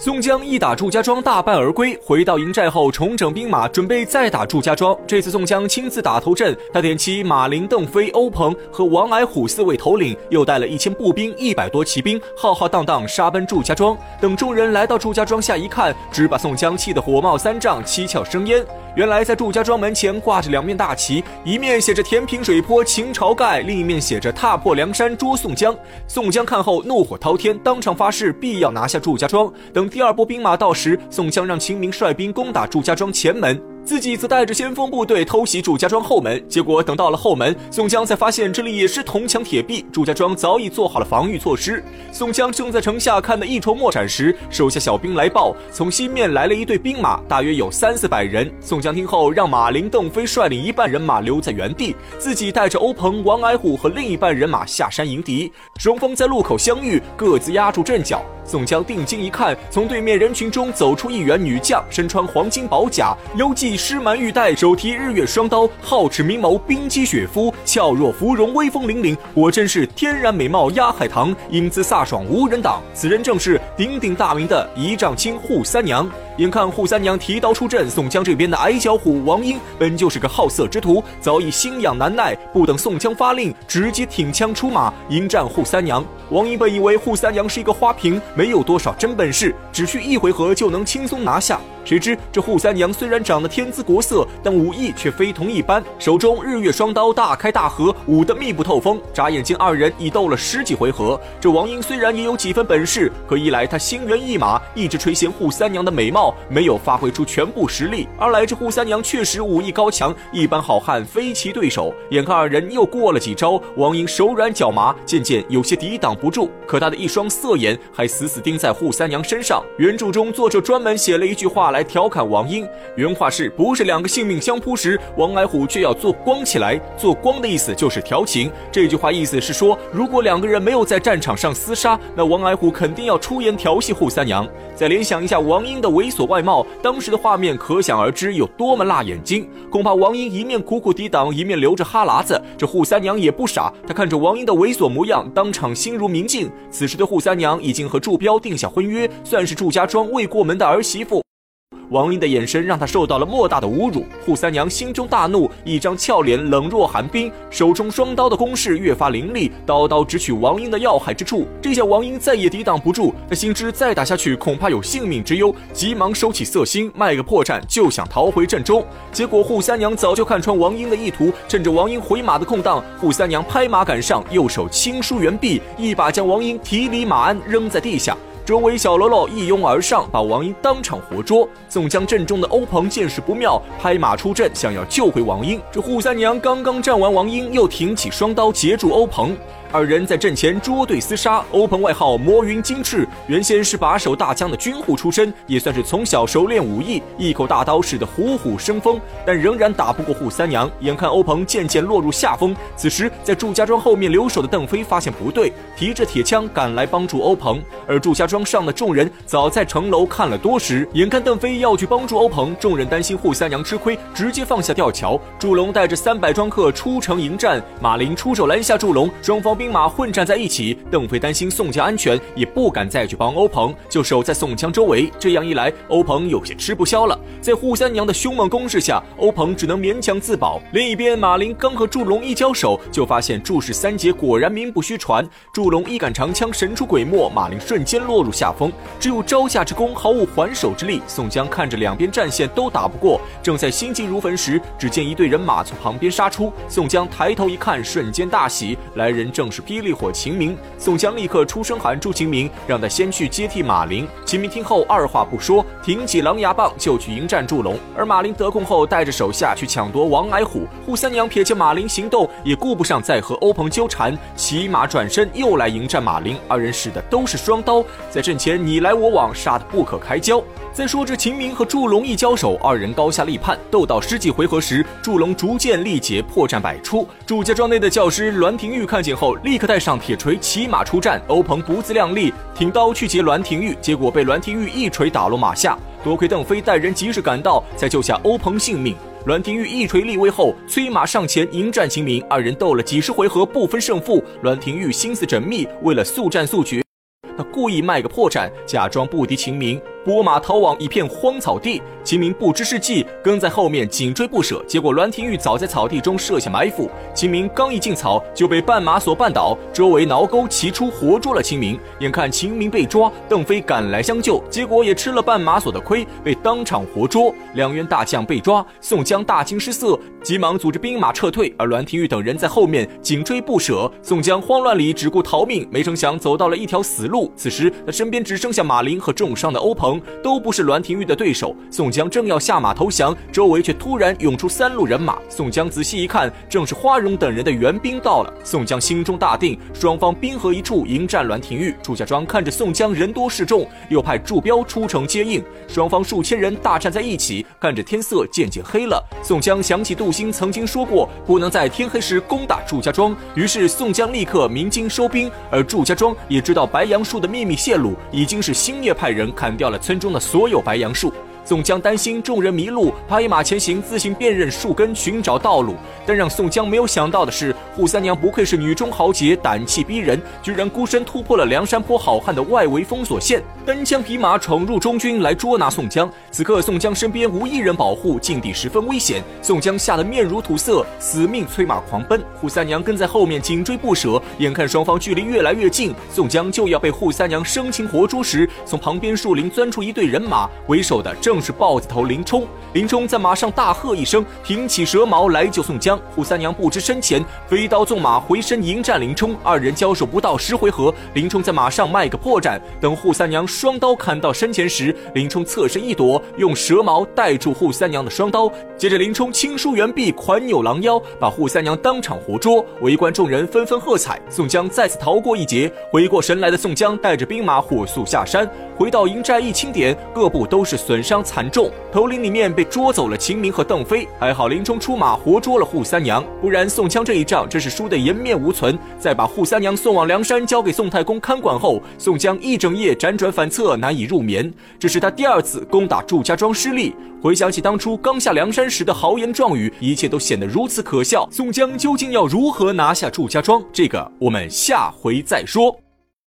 宋江一打祝家庄，大败而归。回到营寨后，重整兵马，准备再打祝家庄。这次宋江亲自打头阵，他点齐马林、邓飞、欧鹏和王矮虎四位头领，又带了一千步兵、一百多骑兵，浩浩荡荡杀奔祝家庄。等众人来到祝家庄下一看，只把宋江气得火冒三丈，七窍生烟。原来在祝家庄门前挂着两面大旗，一面写着“填平水泊秦朝盖”，另一面写着“踏破梁山捉宋江”。宋江看后怒火滔天，当场发誓必要拿下祝家庄。等。第二波兵马到时，宋江让秦明率兵攻打祝家庄前门。自己则带着先锋部队偷袭祝家庄后门，结果等到了后门，宋江才发现这里也是铜墙铁壁，祝家庄早已做好了防御措施。宋江正在城下看得一筹莫展时，手下小兵来报，从西面来了一队兵马，大约有三四百人。宋江听后，让马林、邓飞率领一半人马留在原地，自己带着欧鹏、王矮虎和另一半人马下山迎敌。双方在路口相遇，各自压住阵脚。宋江定睛一看，从对面人群中走出一员女将，身穿黄金宝甲，腰系狮蛮玉带，手提日月双刀，皓齿明眸，冰肌雪肤，俏若芙蓉，威风凛凛，果真是天然美貌压海棠，英姿飒爽无人挡。此人正是鼎鼎大名的仪仗卿扈三娘。眼看扈三娘提刀出阵，宋江这边的矮脚虎王英本就是个好色之徒，早已心痒难耐，不等宋江发令，直接挺枪出马迎战扈三娘。王英本以为扈三娘是一个花瓶。没有多少真本事，只需一回合就能轻松拿下。谁知这扈三娘虽然长得天姿国色，但武艺却非同一般，手中日月双刀大开大合，舞得密不透风。眨眼间，二人已斗了十几回合。这王英虽然也有几分本事，可一来他心猿意马，一直垂涎扈三娘的美貌，没有发挥出全部实力；二来这扈三娘确实武艺高强，一般好汉非其对手。眼看二人又过了几招，王英手软脚麻，渐渐有些抵挡不住。可他的一双色眼还死。死盯在扈三娘身上。原著中，作者专门写了一句话来来调侃王英。原话是：不是两个性命相扑时，王矮虎却要做光起来。做光的意思就是调情。这句话意思是说，如果两个人没有在战场上厮杀，那王矮虎肯定要出言调戏扈三娘。再联想一下王英的猥琐外貌，当时的画面可想而知有多么辣眼睛。恐怕王英一面苦苦抵挡，一面流着哈喇子。这扈三娘也不傻，她看着王英的猥琐模样，当场心如明镜。此时的扈三娘已经和祝。彪定下婚约，算是祝家庄未过门的儿媳妇。王英的眼神让他受到了莫大的侮辱，扈三娘心中大怒，一张俏脸冷若寒冰，手中双刀的攻势越发凌厉，刀刀直取王英的要害之处。这下王英再也抵挡不住，他心知再打下去恐怕有性命之忧，急忙收起色心，卖个破绽就想逃回阵中。结果扈三娘早就看穿王英的意图，趁着王英回马的空档，扈三娘拍马赶上，右手轻舒猿臂，一把将王英提离马鞍，扔在地下。周围小喽啰一拥而上，把王英当场活捉。宋江阵中的欧鹏见势不妙，拍马出阵，想要救回王英。这扈三娘刚刚战完王英，又挺起双刀截住欧鹏。二人在阵前捉对厮杀，欧鹏外号魔云金翅，原先是把守大江的军户出身，也算是从小熟练武艺，一口大刀使得虎虎生风，但仍然打不过扈三娘。眼看欧鹏渐渐落入下风，此时在祝家庄后面留守的邓飞发现不对，提着铁枪赶来帮助欧鹏。而祝家庄上的众人早在城楼看了多时，眼看邓飞要去帮助欧鹏，众人担心扈三娘吃亏，直接放下吊桥。祝龙带着三百庄客出城迎战，马林出手拦下祝龙，双方。兵马混战在一起，邓飞担心宋江安全，也不敢再去帮欧鹏，就守在宋江周围。这样一来，欧鹏有些吃不消了。在扈三娘的凶猛攻势下，欧鹏只能勉强自保。另一边，马林刚和祝龙一交手，就发现祝氏三杰果然名不虚传。祝龙一杆长枪神出鬼没，马林瞬间落入下风，只有招架之功，毫无还手之力。宋江看着两边战线都打不过，正在心急如焚时，只见一队人马从旁边杀出。宋江抬头一看，瞬间大喜，来人正。是霹雳火秦明，宋江立刻出声喊住秦明，让他先去接替马林。秦明听后二话不说，挺起狼牙棒就去迎战祝龙。而马林得空后，带着手下去抢夺王矮虎。扈三娘撇见马林行动，也顾不上再和欧鹏纠缠，骑马转身又来迎战马林。二人使的都是双刀，在阵前你来我往，杀得不可开交。再说这秦明和祝龙一交手，二人高下立判，斗到十几回合时，祝龙逐渐力竭，破绽百出。祝家庄内的教师栾廷玉看见后，立刻带上铁锤，骑马出战。欧鹏不自量力，挺刀去劫栾廷玉，结果被栾廷玉一锤打落马下。多亏邓飞带人及时赶到，才救下欧鹏性命。栾廷玉一锤立威后，催马上前迎战秦明，二人斗了几十回合，不分胜负。栾廷玉心思缜密，为了速战速决。他故意卖个破绽，假装不敌秦明。拨马逃往一片荒草地，秦明不知是计，跟在后面紧追不舍。结果栾廷玉早在草地中设下埋伏，秦明刚一进草就被绊马索绊倒，周围挠钩齐出，活捉了秦明。眼看秦明被抓，邓飞赶来相救，结果也吃了绊马索的亏，被当场活捉。两员大将被抓，宋江大惊失色，急忙组织兵马撤退，而栾廷玉等人在后面紧追不舍。宋江慌乱里只顾逃命，没成想走到了一条死路。此时他身边只剩下马林和重伤的欧鹏。都不是栾廷玉的对手。宋江正要下马投降，周围却突然涌出三路人马。宋江仔细一看，正是花荣等人的援兵到了。宋江心中大定，双方兵合一处迎战栾廷玉。祝家庄看着宋江人多势众，又派祝彪出城接应，双方数千人大战在一起。看着天色渐渐黑了，宋江想起杜兴曾经说过，不能在天黑时攻打祝家庄，于是宋江立刻鸣金收兵。而祝家庄也知道白杨树的秘密泄露，已经是星夜派人砍掉了。村中的所有白杨树。宋江担心众人迷路，拍马前行，自行辨认树根，寻找道路。但让宋江没有想到的是，扈三娘不愧是女中豪杰，胆气逼人，居然孤身突破了梁山坡好汉的外围封锁线，单枪匹马闯入中军来捉拿宋江。此刻宋江身边无一人保护，境地十分危险。宋江吓得面如土色，死命催马狂奔。扈三娘跟在后面紧追不舍，眼看双方距离越来越近，宋江就要被扈三娘生擒活捉时，从旁边树林钻出一队人马，为首的正。是豹子头林冲，林冲在马上大喝一声，挺起蛇矛来救宋江。扈三娘不知深浅，飞刀纵马回身迎战林冲。二人交手不到十回合，林冲在马上卖个破绽。等扈三娘双刀砍到身前时，林冲侧身一躲，用蛇矛带住扈三娘的双刀。接着林冲轻舒猿臂，款扭狼腰，把扈三娘当场活捉。围观众人纷纷喝彩。宋江再次逃过一劫。回过神来的宋江带着兵马火速下山，回到营寨一清点，各部都是损伤惨重，头领里面被捉走了秦明和邓飞，还好林冲出马活捉了扈三娘，不然宋江这一仗真是输得颜面无存。在把扈三娘送往梁山，交给宋太公看管后，宋江一整夜辗转反侧，难以入眠。这是他第二次攻打祝家庄失利。回想起当初刚下梁山时的豪言壮语，一切都显得如此可笑。宋江究竟要如何拿下祝家庄？这个我们下回再说。